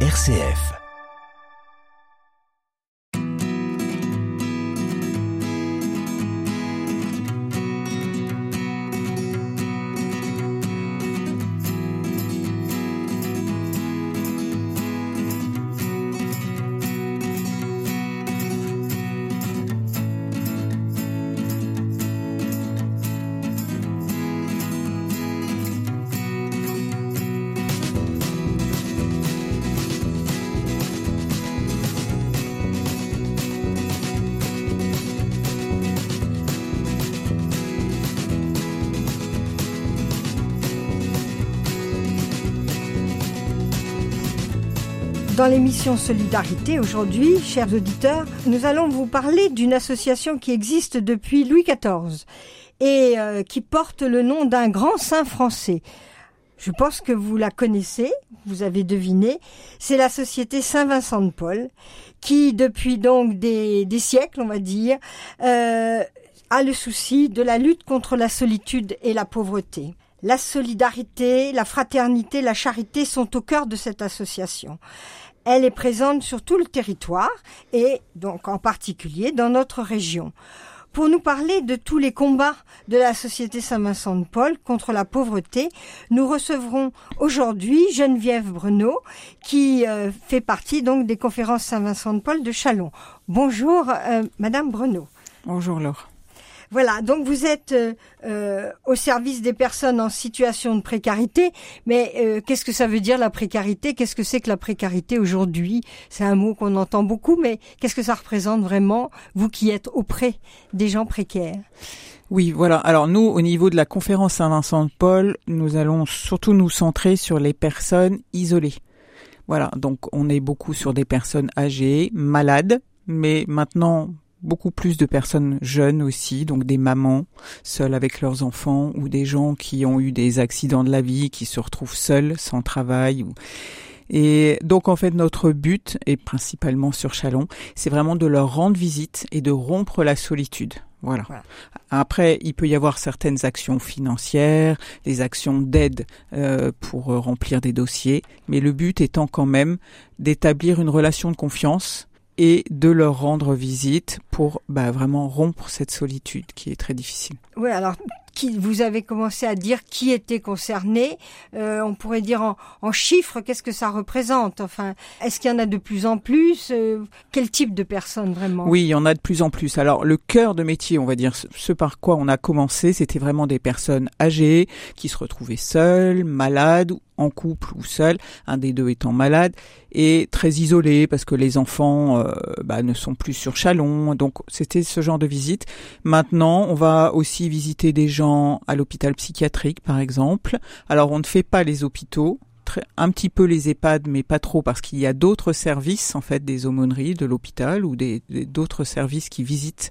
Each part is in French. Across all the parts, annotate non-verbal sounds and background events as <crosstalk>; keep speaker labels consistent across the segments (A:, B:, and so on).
A: RCF.
B: Dans l'émission Solidarité aujourd'hui, chers auditeurs, nous allons vous parler d'une association qui existe depuis Louis XIV et euh, qui porte le nom d'un grand saint français. Je pense que vous la connaissez, vous avez deviné. C'est la Société Saint-Vincent de Paul, qui depuis donc des, siècles, on va dire, euh, a le souci de la lutte contre la solitude et la pauvreté. La solidarité, la fraternité, la charité sont au cœur de cette association. Elle est présente sur tout le territoire et donc en particulier dans notre région. Pour nous parler de tous les combats de la Société Saint-Vincent de Paul contre la pauvreté, nous recevrons aujourd'hui Geneviève Bruno, qui euh, fait partie donc des conférences Saint-Vincent de Paul de Chalon. Bonjour, euh, Madame Bruno.
C: Bonjour Laure.
B: Voilà, donc vous êtes euh, euh, au service des personnes en situation de précarité, mais euh, qu'est-ce que ça veut dire la précarité? Qu'est-ce que c'est que la précarité aujourd'hui? C'est un mot qu'on entend beaucoup, mais qu'est-ce que ça représente vraiment, vous qui êtes auprès des gens précaires?
C: Oui, voilà. Alors nous, au niveau de la conférence Saint-Vincent de Paul, nous allons surtout nous centrer sur les personnes isolées. Voilà, donc on est beaucoup sur des personnes âgées, malades, mais maintenant beaucoup plus de personnes jeunes aussi, donc des mamans seules avec leurs enfants ou des gens qui ont eu des accidents de la vie, qui se retrouvent seuls, sans travail. Et donc en fait notre but, et principalement sur Chalon, c'est vraiment de leur rendre visite et de rompre la solitude. Voilà. Après, il peut y avoir certaines actions financières, des actions d'aide euh, pour remplir des dossiers, mais le but étant quand même d'établir une relation de confiance et de leur rendre visite pour bah, vraiment rompre cette solitude qui est très difficile.
B: Oui, alors qui, vous avez commencé à dire qui était concerné. Euh, on pourrait dire en, en chiffres, qu'est-ce que ça représente? Enfin, est-ce qu'il y en a de plus en plus? Euh, Quel type de personnes vraiment?
C: Oui, il y en a de plus en plus. Alors, le cœur de métier, on va dire, ce par quoi on a commencé, c'était vraiment des personnes âgées qui se retrouvaient seules, malades en couple ou seul, un des deux étant malade, et très isolé parce que les enfants euh, bah, ne sont plus sur Chalon. Donc c'était ce genre de visite. Maintenant, on va aussi visiter des gens à l'hôpital psychiatrique, par exemple. Alors on ne fait pas les hôpitaux, un petit peu les EHPAD, mais pas trop, parce qu'il y a d'autres services, en fait, des aumôneries de l'hôpital ou d'autres services qui visitent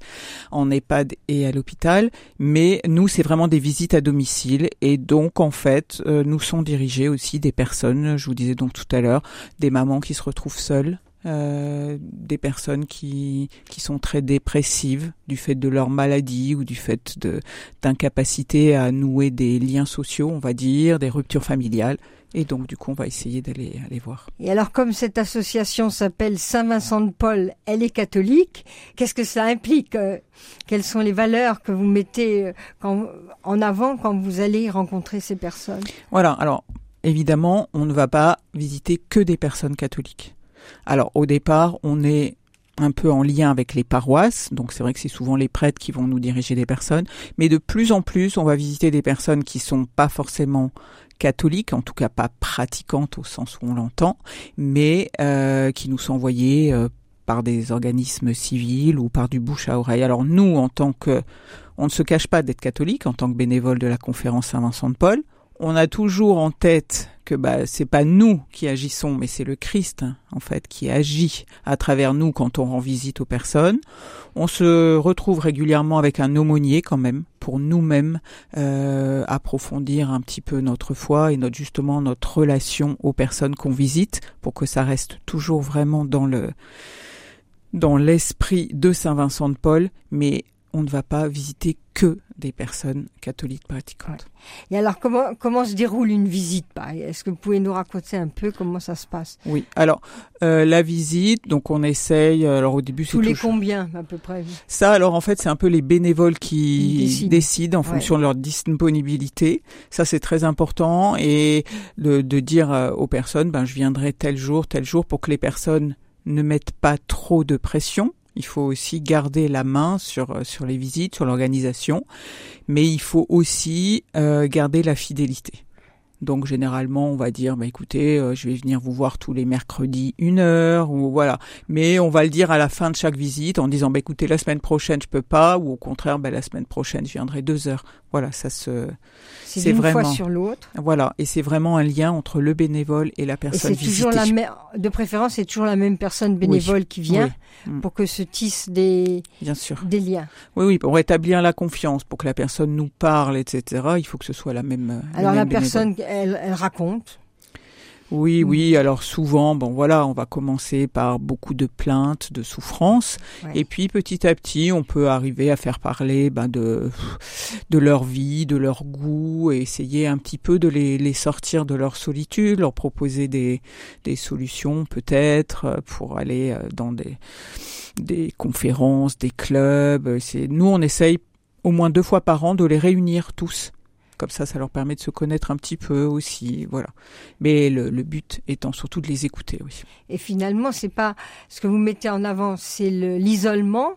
C: en EHPAD et à l'hôpital. Mais nous, c'est vraiment des visites à domicile. Et donc, en fait, euh, nous sont dirigés aussi des personnes, je vous disais donc tout à l'heure, des mamans qui se retrouvent seules euh, des personnes qui, qui sont très dépressives du fait de leur maladie ou du fait de d'incapacité à nouer des liens sociaux, on va dire, des ruptures familiales. Et donc, du coup, on va essayer d'aller aller voir.
B: Et alors, comme cette association s'appelle Saint-Vincent de Paul, elle est catholique. Qu'est-ce que ça implique euh, Quelles sont les valeurs que vous mettez euh, quand, en avant quand vous allez rencontrer ces personnes?
C: Voilà. Alors, évidemment, on ne va pas visiter que des personnes catholiques. Alors au départ, on est un peu en lien avec les paroisses, donc c'est vrai que c'est souvent les prêtres qui vont nous diriger des personnes, mais de plus en plus, on va visiter des personnes qui sont pas forcément catholiques, en tout cas pas pratiquantes au sens où on l'entend, mais euh, qui nous sont envoyées euh, par des organismes civils ou par du bouche à oreille. Alors nous, en tant que, on ne se cache pas d'être catholique, en tant que bénévole de la conférence Saint-Vincent de Paul, on a toujours en tête que bah c'est pas nous qui agissons, mais c'est le Christ en fait qui agit à travers nous quand on rend visite aux personnes. On se retrouve régulièrement avec un aumônier quand même pour nous-mêmes euh, approfondir un petit peu notre foi et notre justement notre relation aux personnes qu'on visite pour que ça reste toujours vraiment dans le dans l'esprit de Saint Vincent de Paul, mais on ne va pas visiter que des personnes catholiques pratiquantes.
B: Et alors, comment, comment se déroule une visite Est-ce que vous pouvez nous raconter un peu comment ça se passe?
C: Oui, alors, euh, la visite, donc on essaye, alors au début c'est
B: Tous les combien à peu près?
C: Ça, alors en fait, c'est un peu les bénévoles qui décident, en fonction de leur disponibilité. Ça, c'est très important. Et de, de dire euh, aux personnes, ben, je viendrai tel jour, tel jour, pour que les personnes ne mettent pas trop de pression il faut aussi garder la main sur euh, sur les visites, sur l'organisation, mais il faut aussi euh, garder la fidélité. Donc généralement, on va dire, bah écoutez, euh, je vais venir vous voir tous les mercredis une heure ou voilà. Mais on va le dire à la fin de chaque visite en disant, bah écoutez, la semaine prochaine je peux pas ou au contraire, bah la semaine prochaine je viendrai deux heures. Voilà, ça se
B: c'est vraiment fois sur l'autre.
C: Voilà, et c'est vraiment un lien entre le bénévole et la personne
B: et toujours la même, de préférence, c'est toujours la même personne bénévole qui vient mm. pour que se tissent des
C: bien sûr
B: des liens.
C: Oui, oui, pour établir la confiance, pour que la personne nous parle, etc. Il faut que ce soit la même.
B: Alors la personne, elle, elle raconte.
C: Oui, oui. Alors souvent, bon voilà, on va commencer par beaucoup de plaintes, de souffrances, et puis petit à petit, on peut arriver à faire parler ben, de de leur vie, de leur goût, et essayer un petit peu de les, les sortir de leur solitude, leur proposer des des solutions peut-être euh, pour aller euh, dans des des conférences, des clubs. C'est nous, on essaye au moins deux fois par an de les réunir tous comme ça, ça leur permet de se connaître un petit peu aussi, voilà. Mais le, but étant surtout de les écouter, oui.
B: Et finalement, c'est pas ce que vous mettez en avant, c'est l'isolement.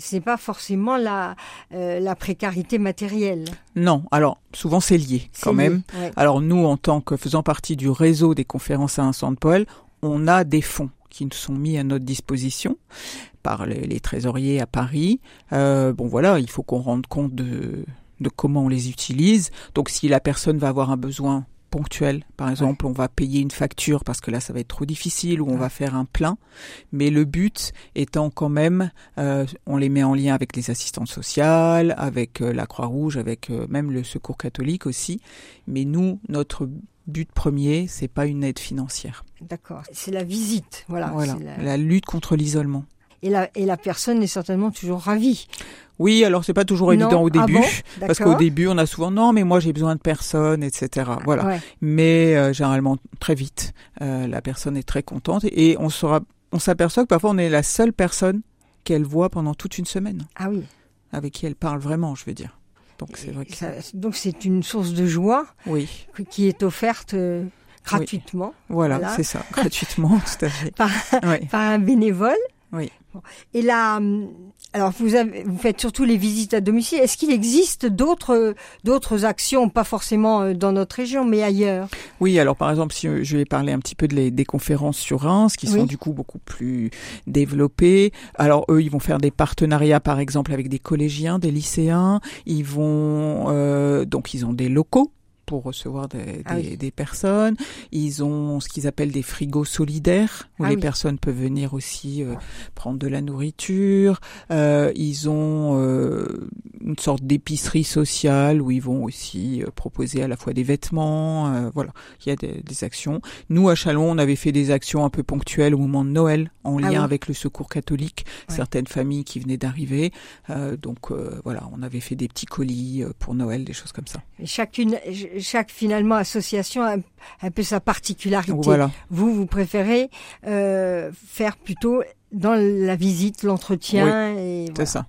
B: C'est pas forcément la euh, la précarité matérielle.
C: Non, alors souvent c'est lié quand même. Alors nous, en tant que faisant partie du réseau des conférences à un centre Paul, on a des fonds qui nous sont mis à notre disposition par les, trésoriers à Paris. Euh, bon voilà, il faut qu'on rende compte de de comment on les utilise. Donc si la personne va avoir un besoin ponctuel, par exemple, on va payer une facture parce que là ça va être trop difficile ou on va faire un plein. Mais le but étant quand même, euh, on les met en lien avec les assistantes sociales, avec euh, la Croix-Rouge, avec euh, même le Secours catholique aussi. Mais nous, notre but premier, c'est pas une aide financière.
B: D'accord. C'est la visite, voilà.
C: Voilà. La... lutte contre l'isolement.
B: Et la, et la personne est certainement toujours ravie.
C: Oui, alors c'est pas toujours évident au ah début, parce qu'au début on a souvent non, mais moi j'ai besoin de personne, etc. Voilà. Mais euh, généralement très vite, euh, la personne est très contente et on sera, on s'aperçoit que parfois on est la seule personne qu'elle voit pendant toute une semaine.
B: Ah oui.
C: Avec qui elle parle vraiment, je veux dire.
B: Donc c'est vrai que donc c'est une source de joie.
C: Oui.
B: Qui est offerte. Euh, gratuitement.
C: Voilà, c'est ça, gratuitement, <laughs> tout à fait.
B: par, par un bénévole.
C: Oui.
B: Et là, hum, alors vous, avez, vous faites surtout les visites à domicile. Est-ce qu'il existe d'autres d'autres actions, pas forcément euh, dans notre région, mais ailleurs?
C: Oui, alors par exemple, si je vais parler un petit peu de des conférences sur Reims, qui sont du coup beaucoup plus développées. Alors eux, ils vont faire des partenariats, par exemple, avec des collégiens, des lycéens. Ils vont euh, donc ils ont des locaux pour recevoir des, ah des, personnes. Ils ont ce qu'ils appellent des frigos solidaires où ah les personnes peuvent venir aussi euh, prendre de la nourriture. Euh, ils ont euh, une sorte d'épicerie sociale où ils vont aussi proposer à la fois des vêtements. Voilà, il y a des, des, actions. Nous à Chalon, on avait fait des actions un peu ponctuelles au moment de Noël en ah lien avec le Secours catholique. Certaines familles qui venaient d'arriver, donc voilà, on avait fait des petits colis pour Noël, des choses comme ça.
B: Et chacune chaque finalement association a un peu sa particularité. Vous, vous préférez euh, faire plutôt dans la visite, l'entretien.
C: Oui, c'est ça.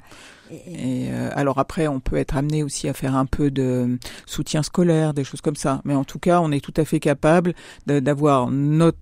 C: Et euh, alors après, on peut être amené aussi à faire un peu de soutien scolaire, des choses comme ça. Mais en tout cas, on est tout à fait capable d'avoir notre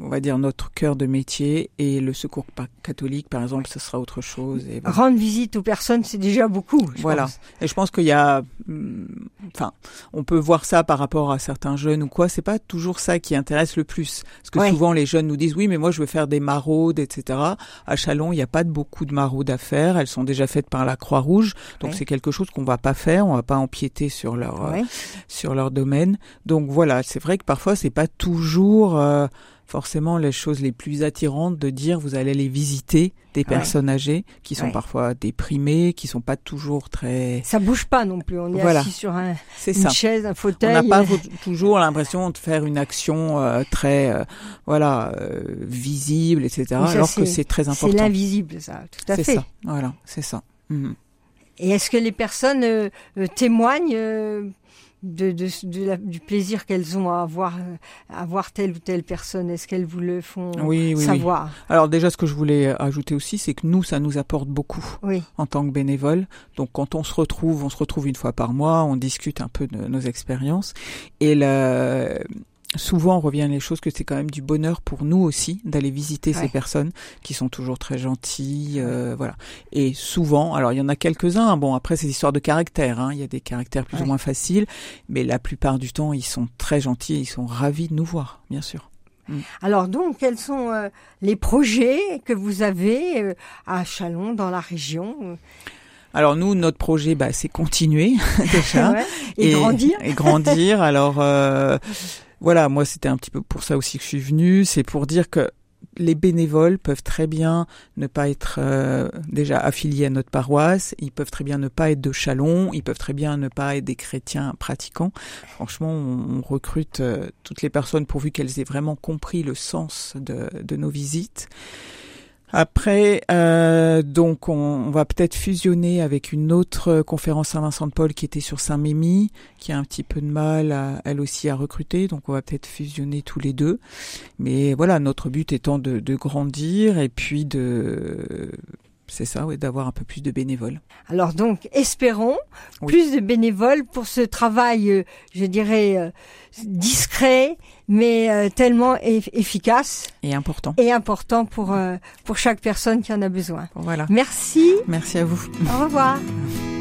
C: on va dire notre cœur de métier et le secours catholique par exemple ce sera autre chose et
B: rendre visite aux personnes c'est déjà beaucoup
C: voilà. et je pense qu'il y a hmm, enfin on peut voir ça par rapport à certains jeunes ou quoi c'est pas toujours ça qui intéresse le plus. Parce que souvent les jeunes nous disent oui mais moi je veux faire des maraudes etc à Chalon il n'y a pas de beaucoup de maraudes à faire. Elles sont déjà faites par la Croix Rouge donc c'est quelque chose qu'on va pas faire. On va pas empiéter sur leur euh, sur leur domaine. Donc voilà c'est vrai que parfois c'est pas toujours euh, forcément les choses les plus attirantes de dire vous allez les visiter des personnes âgées qui sont parfois déprimées, qui sont pas toujours très.
B: Ça bouge pas non plus. On est assis sur un, une chaise, un fauteuil.
C: On n'a pas <laughs> toujours l'impression de faire une action euh, très, euh, voilà, euh, visible, etc. alors que c'est très important.
B: C'est l'invisible, ça. Tout à fait.
C: C'est ça. Voilà, c'est ça. Mhm.
B: Et est-ce que les personnes témoignent de, de, de la, du plaisir qu'elles ont à voir, à voir telle ou telle personne Est-ce qu'elles vous le font
C: Oui, oui,
B: savoir?
C: Oui. Alors déjà, ce que je voulais ajouter aussi, c'est que nous, ça nous apporte beaucoup
B: Oui,
C: en tant que bénévole. Donc quand on se retrouve, on se retrouve une fois par mois, on discute un peu de nos expériences. Et la, souvent reviennent les choses que c'est quand même du bonheur pour nous aussi d'aller visiter
B: Ouais.
C: ces personnes qui sont toujours très gentilles, euh, voilà. Et souvent, alors il y en a quelques-uns. Bon après c'est histoire de caractère. Hein, il y a des caractères plus
B: Ouais.
C: ou moins faciles, mais la plupart du temps ils sont très gentils, ils sont ravis de nous voir, bien sûr.
B: Alors donc, quels sont euh, les projets que vous avez euh, à Chalon, dans la région
C: Alors nous, notre projet, bah, c'est continuer <laughs> déjà. <laughs>
B: Ouais. Et, grandir
C: Et grandir. <laughs> Alors euh, voilà, moi c'était un petit peu pour ça aussi que je suis venue. C'est pour dire que les bénévoles peuvent très bien ne pas être euh, déjà affiliés à notre paroisse, ils peuvent très bien ne pas être de Chalon, ils peuvent très bien ne pas être des chrétiens pratiquants. Franchement, on, on recrute euh, toutes les personnes pourvu qu'elles aient vraiment compris le sens de, de nos visites. Après, euh, donc, on, on va peut-être fusionner avec une autre conférence Saint-Vincent de Paul qui était sur Saint-Mémy, qui a un petit peu de mal, à, elle aussi, à recruter. Donc, on va peut-être fusionner tous les deux. Mais voilà, notre but étant de, de grandir et puis de, c'est ça, ouais, d'avoir un peu plus de bénévoles.
B: Alors donc, espérons
C: Oui.
B: plus de bénévoles pour ce travail, euh, je dirais, euh, discret, mais euh, tellement eff- efficace
C: Et important.
B: et important pour, pour chaque personne qui en a besoin.
C: Voilà.
B: Merci,
C: Merci à vous.
B: au revoir. <laughs>